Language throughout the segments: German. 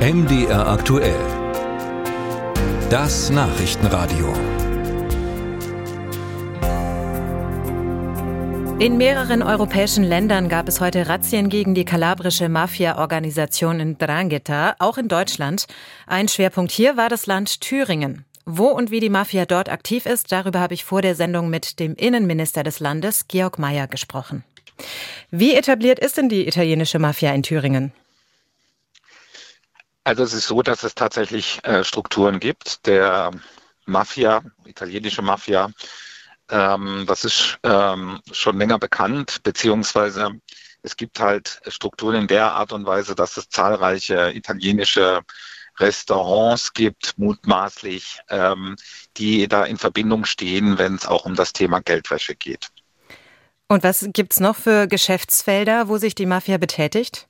MDR aktuell. Das Nachrichtenradio. In mehreren europäischen Ländern gab es heute Razzien gegen die kalabrische Mafia-Organisation in Drangheta, auch in Deutschland. Ein Schwerpunkt hier war das Land Thüringen. Wo und wie die Mafia dort aktiv ist, darüber habe ich vor der Sendung mit dem Innenminister des Landes, Georg Mayer, gesprochen. Wie etabliert ist denn die italienische Mafia in Thüringen? Also es ist so, dass es tatsächlich äh, Strukturen gibt. Der Mafia, italienische Mafia, ähm, das ist ähm, schon länger bekannt, beziehungsweise es gibt halt Strukturen in der Art und Weise, dass es zahlreiche italienische Restaurants gibt, mutmaßlich, ähm, die da in Verbindung stehen, wenn es auch um das Thema Geldwäsche geht. Und was gibt es noch für Geschäftsfelder, wo sich die Mafia betätigt?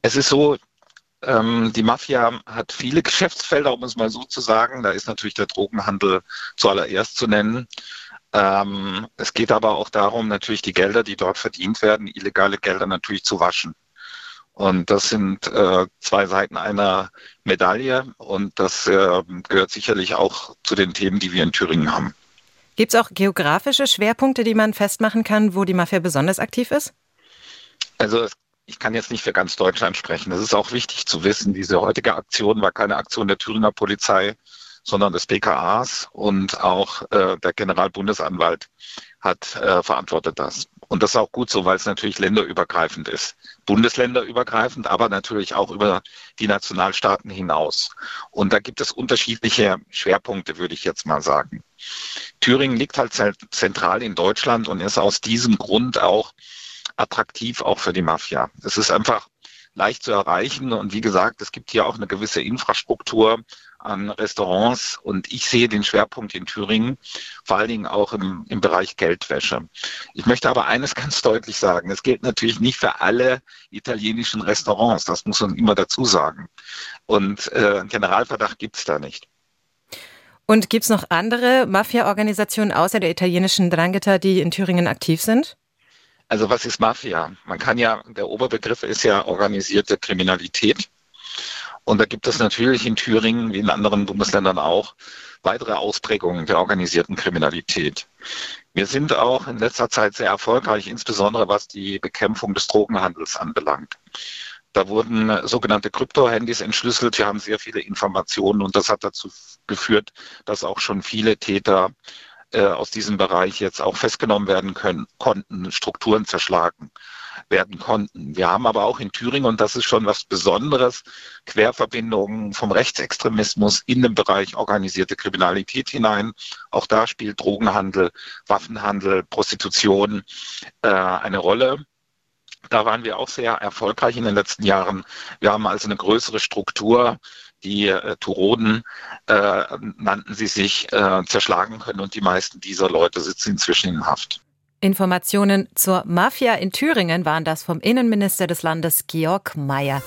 Es ist so, ähm, die Mafia hat viele Geschäftsfelder, um es mal so zu sagen. Da ist natürlich der Drogenhandel zuallererst zu nennen. Ähm, es geht aber auch darum, natürlich die Gelder, die dort verdient werden, illegale Gelder natürlich zu waschen. Und das sind äh, zwei Seiten einer Medaille und das äh, gehört sicherlich auch zu den Themen, die wir in Thüringen haben. Gibt es auch geografische Schwerpunkte, die man festmachen kann, wo die Mafia besonders aktiv ist? Also es ich kann jetzt nicht für ganz Deutschland sprechen. Es ist auch wichtig zu wissen, diese heutige Aktion war keine Aktion der Thüringer Polizei, sondern des BKAs und auch äh, der Generalbundesanwalt hat äh, verantwortet das. Und das ist auch gut so, weil es natürlich länderübergreifend ist. Bundesländerübergreifend, aber natürlich auch über die Nationalstaaten hinaus. Und da gibt es unterschiedliche Schwerpunkte, würde ich jetzt mal sagen. Thüringen liegt halt zentral in Deutschland und ist aus diesem Grund auch attraktiv auch für die Mafia. Es ist einfach leicht zu erreichen und wie gesagt, es gibt hier auch eine gewisse Infrastruktur an Restaurants und ich sehe den Schwerpunkt in Thüringen vor allen Dingen auch im, im Bereich Geldwäsche. Ich möchte aber eines ganz deutlich sagen, es gilt natürlich nicht für alle italienischen Restaurants, das muss man immer dazu sagen. Und äh, Generalverdacht gibt es da nicht. Und gibt es noch andere Mafia-Organisationen außer der italienischen Drangheta, die in Thüringen aktiv sind? Also was ist Mafia? Man kann ja, der Oberbegriff ist ja organisierte Kriminalität. Und da gibt es natürlich in Thüringen, wie in anderen Bundesländern auch, weitere Ausprägungen der organisierten Kriminalität. Wir sind auch in letzter Zeit sehr erfolgreich, insbesondere was die Bekämpfung des Drogenhandels anbelangt. Da wurden sogenannte Krypto-Handys entschlüsselt. Wir haben sehr viele Informationen und das hat dazu geführt, dass auch schon viele Täter äh, aus diesem Bereich jetzt auch festgenommen werden können, konnten, Strukturen zerschlagen werden konnten. Wir haben aber auch in Thüringen, und das ist schon was Besonderes, Querverbindungen vom Rechtsextremismus in den Bereich organisierte Kriminalität hinein. Auch da spielt Drogenhandel, Waffenhandel, Prostitution äh, eine Rolle. Da waren wir auch sehr erfolgreich in den letzten Jahren. Wir haben also eine größere Struktur die äh, Turoden äh, nannten sie sich, äh, zerschlagen können und die meisten dieser Leute sitzen inzwischen in Haft. Informationen zur Mafia in Thüringen waren das vom Innenminister des Landes Georg Mayer.